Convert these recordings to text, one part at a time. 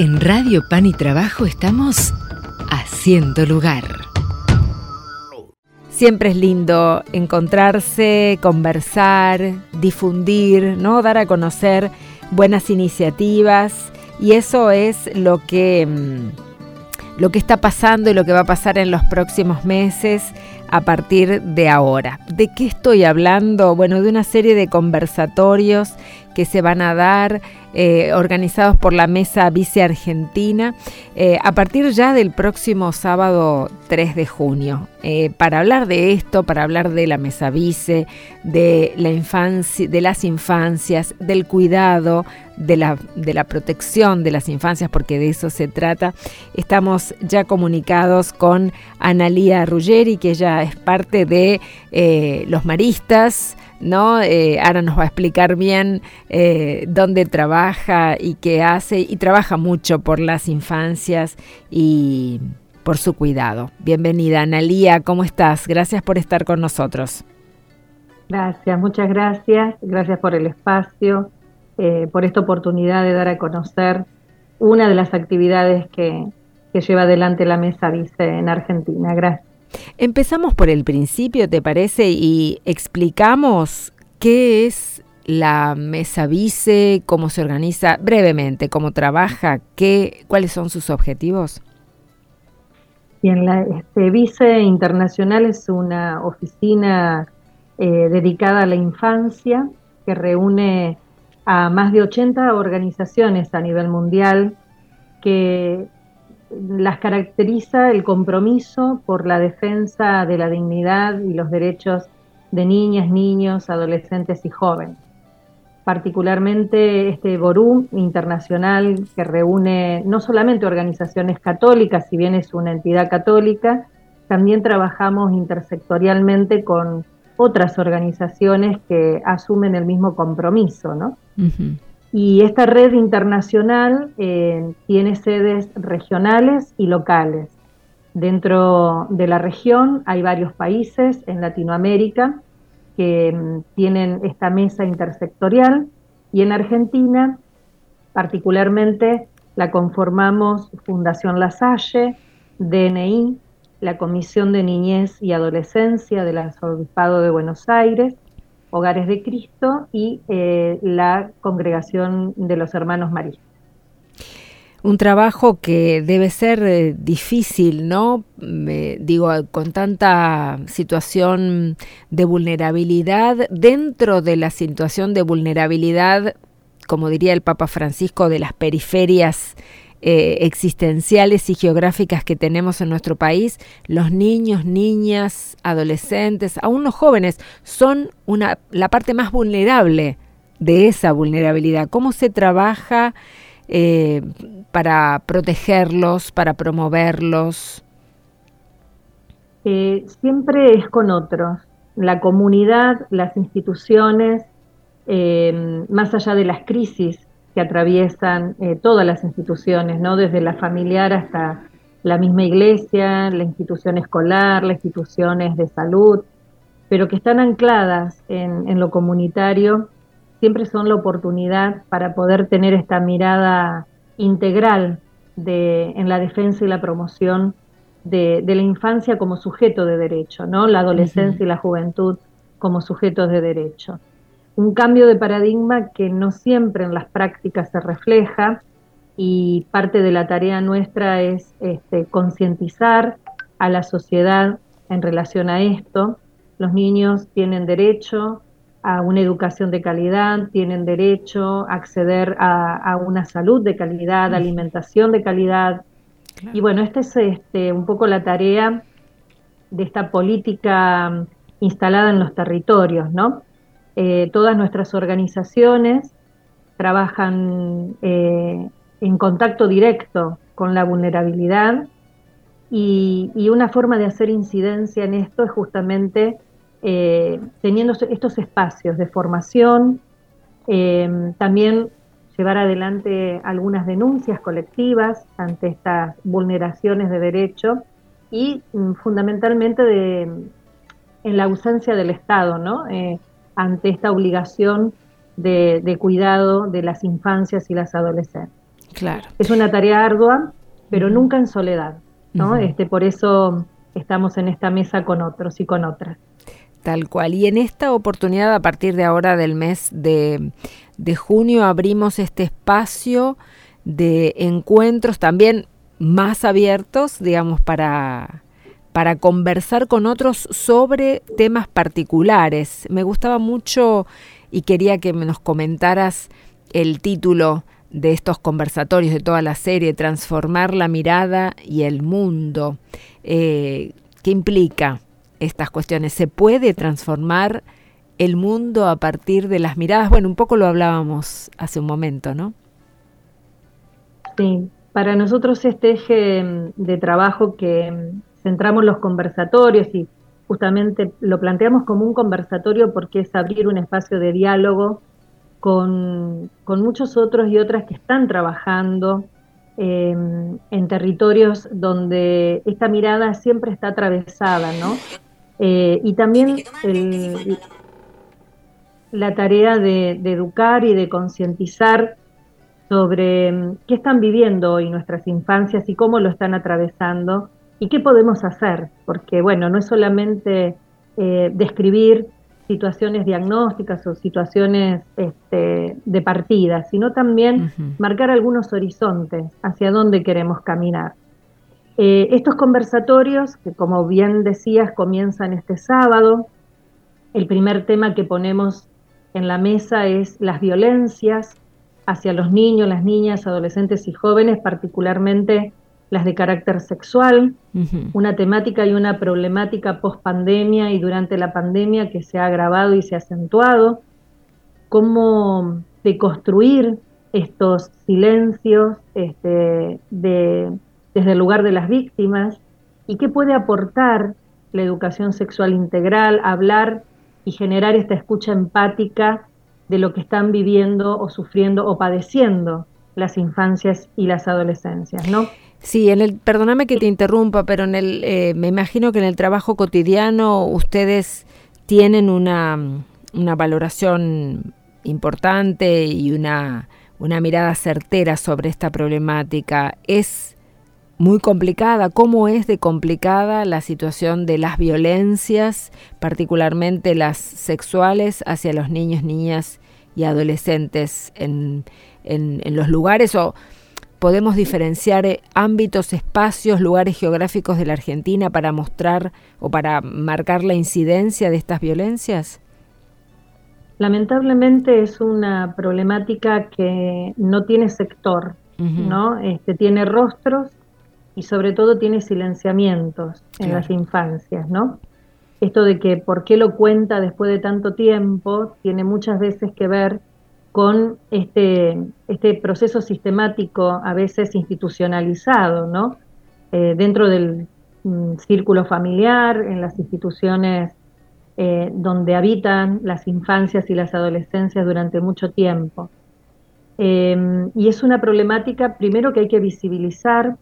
En Radio Pan y Trabajo estamos haciendo lugar. Siempre es lindo encontrarse, conversar, difundir, ¿no? Dar a conocer buenas iniciativas y eso es lo que mm, lo que está pasando y lo que va a pasar en los próximos meses a partir de ahora. ¿De qué estoy hablando? Bueno, de una serie de conversatorios que se van a dar eh, organizados por la Mesa Vice Argentina eh, a partir ya del próximo sábado 3 de junio. Eh, para hablar de esto, para hablar de la Mesa Vice, de, la infancia, de las infancias, del cuidado, de la, de la protección de las infancias, porque de eso se trata, estamos ya comunicados con Analía Ruggeri, que ella es parte de los maristas, ¿no? Eh, ahora nos va a explicar bien eh, dónde trabaja y qué hace, y trabaja mucho por las infancias y por su cuidado. Bienvenida, Analía, ¿cómo estás? Gracias por estar con nosotros. Gracias, muchas gracias. Gracias por el espacio, eh, por esta oportunidad de dar a conocer una de las actividades que, que lleva adelante la Mesa Vice en Argentina. Gracias. Empezamos por el principio, ¿te parece? Y explicamos qué es la mesa vice, cómo se organiza brevemente, cómo trabaja, qué, cuáles son sus objetivos. Bien, la este, Vice Internacional es una oficina eh, dedicada a la infancia que reúne a más de 80 organizaciones a nivel mundial que las caracteriza el compromiso por la defensa de la dignidad y los derechos de niñas, niños, adolescentes y jóvenes. Particularmente este Ború internacional que reúne no solamente organizaciones católicas, si bien es una entidad católica, también trabajamos intersectorialmente con otras organizaciones que asumen el mismo compromiso, ¿no? Y esta red internacional eh, tiene sedes regionales y locales. Dentro de la región hay varios países en Latinoamérica que mm, tienen esta mesa intersectorial y en Argentina particularmente la conformamos Fundación La Salle, DNI, la Comisión de Niñez y Adolescencia del Arzobispado de Buenos Aires, Hogares de Cristo y eh, la Congregación de los Hermanos Maristas. Un trabajo que debe ser eh, difícil, ¿no? digo, con tanta situación de vulnerabilidad, dentro de la situación de vulnerabilidad, como diría el Papa Francisco, de las periferias eh, existenciales y geográficas que tenemos en nuestro país, los niños, niñas, adolescentes, aún los jóvenes, son una, la parte más vulnerable de esa vulnerabilidad. ¿Cómo se trabaja eh, para protegerlos, para promoverlos? Eh, siempre es con otros. La comunidad, las instituciones, más allá de las crisis que atraviesan eh, todas las instituciones, ¿no? Desde la familiar hasta la misma iglesia, la institución escolar, las instituciones de salud, pero que están ancladas en, lo comunitario, siempre son la oportunidad para poder tener esta mirada integral de, en la defensa y la promoción de, la infancia como sujeto de derecho, ¿no? La adolescencia y la juventud como sujetos de derecho un cambio de paradigma que no siempre en las prácticas se refleja y parte de la tarea nuestra es este, concientizar a la sociedad en relación a esto. Los niños tienen derecho a una educación de calidad, tienen derecho a acceder a, una salud de calidad, alimentación de calidad. Y bueno, esta es este, un poco la tarea de esta política instalada en los territorios, ¿no? Eh, todas nuestras organizaciones trabajan eh, en contacto directo con la vulnerabilidad y, una forma de hacer incidencia en esto es justamente eh, teniendo estos espacios de formación, también llevar adelante algunas denuncias colectivas ante estas vulneraciones de derecho y mm, fundamentalmente de, en la ausencia del Estado, ¿no? Ante esta obligación de, cuidado de las infancias y las adolescentes. Claro. Es una tarea ardua, pero nunca en soledad, ¿no? este, por eso estamos en esta mesa con otros y con otras. Tal cual. Y en esta oportunidad, a partir de ahora del mes de, de junio, abrimos este espacio de encuentros también más abiertos, digamos, para, para conversar con otros sobre temas particulares. Me gustaba mucho y quería que nos comentaras el título de estos conversatorios, de toda la serie, Transformar la mirada y el mundo. Eh, ¿Qué implica estas cuestiones? ¿Se puede transformar el mundo a partir de las miradas? Bueno, un poco lo hablábamos hace un momento, ¿no? Sí, para nosotros este eje de trabajo que centramos los conversatorios y justamente lo planteamos como un conversatorio porque es abrir un espacio de diálogo con, muchos otros y otras que están trabajando em, en territorios donde esta mirada siempre está atravesada, ¿no? Eh, y también la tarea de, educar y de concientizar sobre em, qué están viviendo hoy nuestras infancias y cómo lo están atravesando y qué podemos hacer, porque bueno, no es solamente eh, describir situaciones diagnósticas o situaciones este, de partida, sino también marcar algunos horizontes hacia dónde queremos caminar. Eh, estos conversatorios, que como bien decías, comienzan este sábado, el primer tema que ponemos en la mesa es las violencias hacia los niños, las niñas, adolescentes y jóvenes, particularmente las de carácter sexual, una temática y una problemática post pandemia y durante la pandemia que se ha agravado y se ha acentuado, cómo deconstruir estos silencios este, de, desde el lugar de las víctimas y qué puede aportar la educación sexual integral, hablar y generar esta escucha empática de lo que están viviendo o sufriendo o padeciendo las infancias y las adolescencias, ¿no? Sí, en el, perdóname que te interrumpa, pero en el, eh, me imagino que en el trabajo cotidiano ustedes tienen una, una valoración importante y una, una mirada certera sobre esta problemática. Es muy complicada. ¿Cómo es de complicada la situación de las violencias, particularmente las sexuales, hacia los niños, niñas y adolescentes en, en, en los lugares o podemos diferenciar eh, ámbitos, espacios, lugares geográficos de la Argentina para mostrar o para marcar la incidencia de estas violencias? Lamentablemente es una problemática que no tiene sector, ¿no? Este, tiene rostros y sobre todo tiene silenciamientos en las infancias, ¿no? Esto de que por qué lo cuenta después de tanto tiempo tiene muchas veces que ver con este, este proceso sistemático, a veces institucionalizado, ¿no? Eh, dentro del mm, círculo familiar, en las instituciones eh, donde habitan las infancias y las adolescencias durante mucho tiempo. Em, y es una problemática, primero, que hay que visibilizar.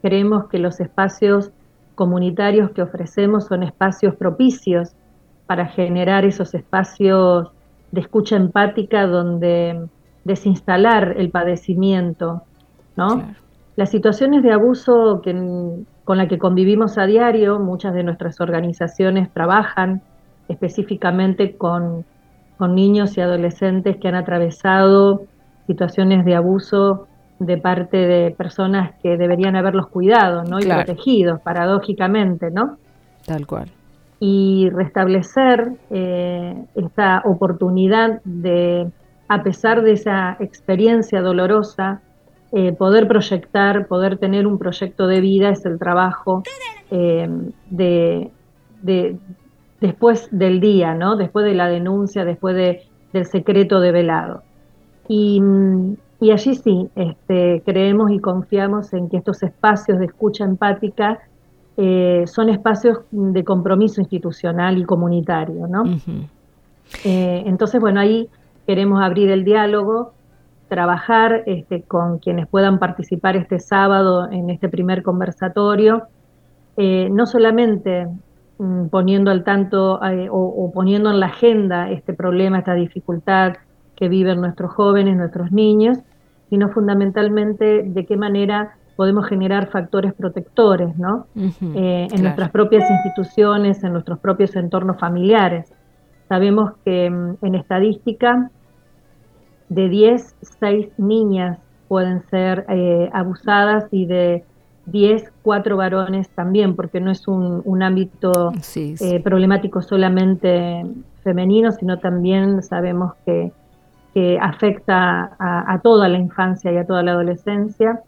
Creemos que los espacios comunitarios que ofrecemos son espacios propicios para generar esos espacios de escucha empática donde desinstalar el padecimiento, ¿no? Las situaciones de abuso que, con la que convivimos a diario, muchas de nuestras organizaciones trabajan específicamente con, niños y adolescentes que han atravesado situaciones de abuso de parte de personas que deberían haberlos cuidado, ¿no? Y protegidos, paradójicamente, ¿no? Tal cual y restablecer eh, esta oportunidad de, a pesar de esa experiencia dolorosa, eh, poder proyectar, poder tener un proyecto de vida es el trabajo eh, de, después del día, ¿no? después de la denuncia, después del secreto develado. Y, y allí sí, este, creemos y confiamos en que estos espacios de escucha empática eh, son espacios de compromiso institucional y comunitario, ¿no? Eh, entonces, bueno, ahí queremos abrir el diálogo, trabajar este, con quienes puedan participar este sábado en este primer conversatorio, eh, no solamente mm, poniendo al tanto o, poniendo en la agenda este problema, esta dificultad que viven nuestros jóvenes, nuestros niños, sino fundamentalmente de qué manera podemos generar factores protectores, ¿no? Eh, en nuestras propias instituciones, en nuestros propios entornos familiares. Sabemos que mm, en estadística, de 10, 6 niñas pueden ser eh, abusadas y de 10, 4 varones también, porque no es un, ámbito eh, problemático solamente femenino, sino también sabemos que, afecta a, toda la infancia y a toda la adolescencia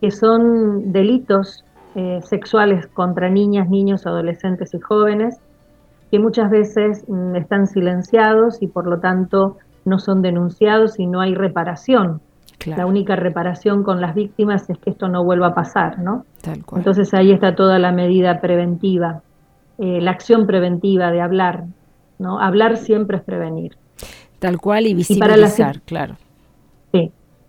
que son delitos eh, sexuales contra niñas, niños, adolescentes y jóvenes, que muchas veces mm, están silenciados y por lo tanto no son denunciados y no hay reparación. La única reparación con las víctimas es que esto no vuelva a pasar, ¿no? Entonces ahí está toda la medida preventiva, eh, la acción preventiva de hablar, ¿no? Hablar siempre es prevenir. Tal cual y visibilizar, claro.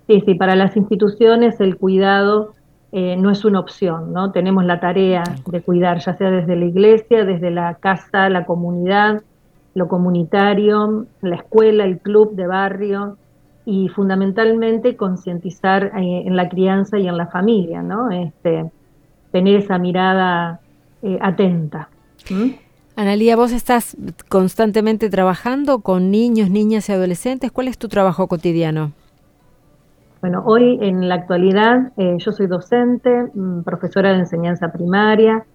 Sí, Sí, para las instituciones el cuidado eh, no es una opción, ¿no? Tenemos la tarea de cuidar, ya sea desde la iglesia, desde la casa, la comunidad, lo comunitario, la escuela, el club de barrio y fundamentalmente concientizar eh, en la crianza y en la familia, ¿no? Este, tener esa mirada eh, atenta. Analía, vos estás constantemente trabajando con niños, niñas y adolescentes. ¿Cuál es tu trabajo cotidiano? Bueno, hoy en la actualidad eh, yo soy docente, mm, profesora de enseñanza primaria,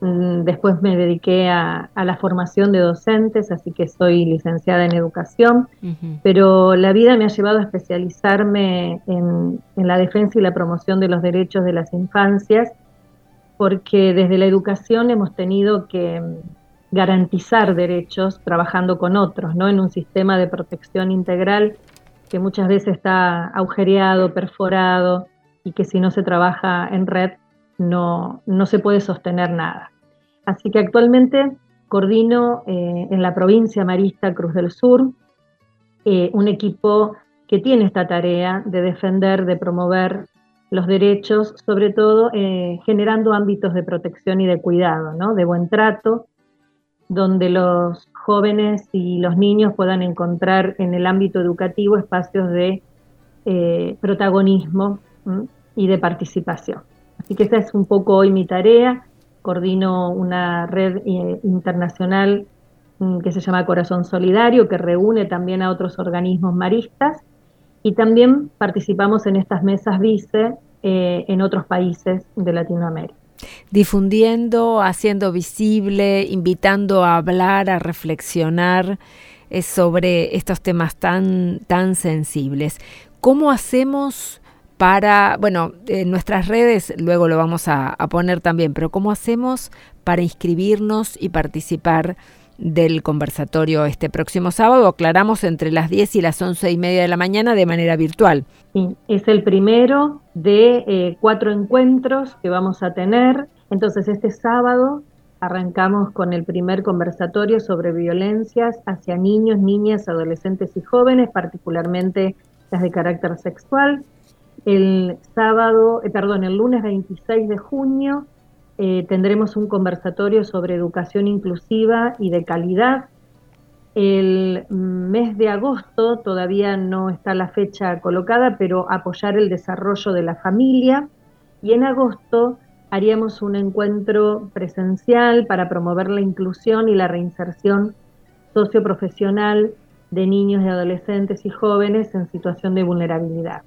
mm, después me dediqué a, la formación de docentes, así que soy licenciada en educación, pero la vida me ha llevado a especializarme en, la defensa y la promoción de los derechos de las infancias, porque desde la educación hemos tenido que mm, garantizar derechos trabajando con otros, ¿no? En un sistema de protección integral que muchas veces está agujereado, perforado y que si no se trabaja en red no, no se puede sostener nada. Así que actualmente coordino eh, en la provincia Marista Cruz del Sur eh, un equipo que tiene esta tarea de defender, de promover los derechos, sobre todo eh, generando ámbitos de protección y de cuidado, ¿no? de buen trato, donde los jóvenes y los niños puedan encontrar en el ámbito educativo espacios de eh, protagonismo y de participación. Así que esa es un poco hoy mi tarea. Coordino una red eh, internacional que se llama Corazón Solidario, que reúne también a otros organismos maristas y también participamos en estas mesas vice eh, en otros países de Latinoamérica difundiendo, haciendo visible, invitando a hablar, a reflexionar eh, sobre estos temas tan, tan sensibles. ¿Cómo hacemos para, bueno, en nuestras redes luego lo vamos a, poner también, pero cómo hacemos para inscribirnos y participar del conversatorio este próximo sábado. Aclaramos entre las 10 y las 11 y media de la mañana de manera virtual. Es el primero de eh, cuatro encuentros que vamos a tener. Entonces, este sábado arrancamos con el primer conversatorio sobre violencias hacia niños, niñas, adolescentes y jóvenes, particularmente las de carácter sexual. El sábado, eh, perdón, el lunes 26 de junio eh, tendremos un conversatorio sobre educación inclusiva y de calidad. El mes de agosto todavía no está la fecha colocada, pero apoyar el desarrollo de la familia. Y en agosto haríamos un encuentro presencial para promover la inclusión y la reinserción socioprofesional de niños y adolescentes y jóvenes en situación de vulnerabilidad.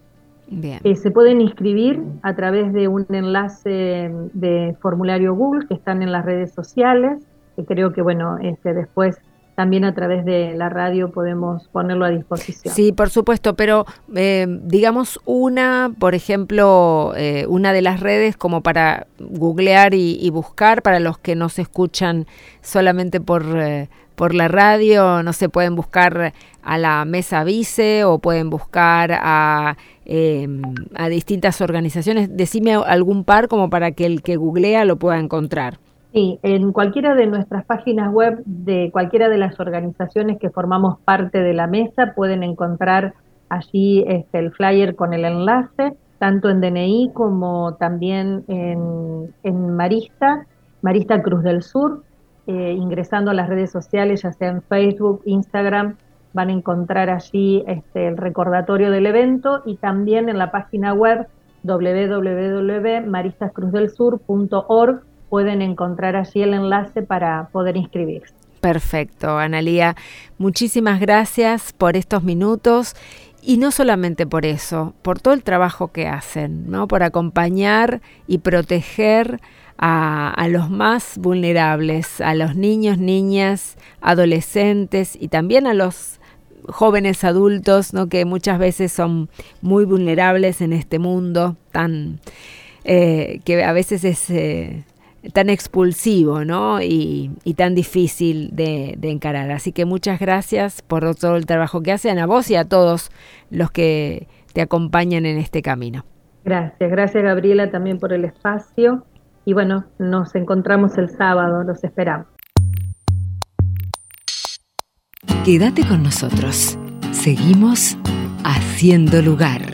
Eh, se pueden inscribir a través de un enlace de formulario Google que están en las redes sociales, que creo que bueno, este, después también a través de la radio podemos ponerlo a disposición. Sí, por supuesto, pero eh, digamos una, por ejemplo, eh, una de las redes como para googlear y, buscar para los que no se escuchan solamente por, por la radio, no se pueden buscar a la mesa vice o pueden buscar a Em, a distintas organizaciones. Decime algún par como para que el que googlea lo pueda encontrar. Sí, en cualquiera de nuestras páginas web de cualquiera de las organizaciones que formamos parte de la mesa pueden encontrar allí este, el flyer con el enlace, tanto en DNI como también en, Marista, Marista Cruz del Sur, eh, ingresando a las redes sociales, ya sea en Facebook, Instagram van a encontrar allí este, el recordatorio del evento y también en la página web www.maristascruzdelsur.org pueden encontrar allí el enlace para poder inscribirse. Perfecto, Analía. Muchísimas gracias por estos minutos y no solamente por eso, por todo el trabajo que hacen, ¿no? Por acompañar y proteger a, los más vulnerables, a los niños, niñas, adolescentes y también a los jóvenes adultos, ¿no? que muchas veces son muy vulnerables en este mundo tan eh, que a veces es eh, tan expulsivo ¿no? y, y tan difícil de, de, encarar. Así que muchas gracias por todo el trabajo que hacen a vos y a todos los que te acompañan en este camino. Gracias, gracias Gabriela también por el espacio y bueno, nos encontramos el sábado, los esperamos. Quédate con nosotros. Seguimos haciendo lugar.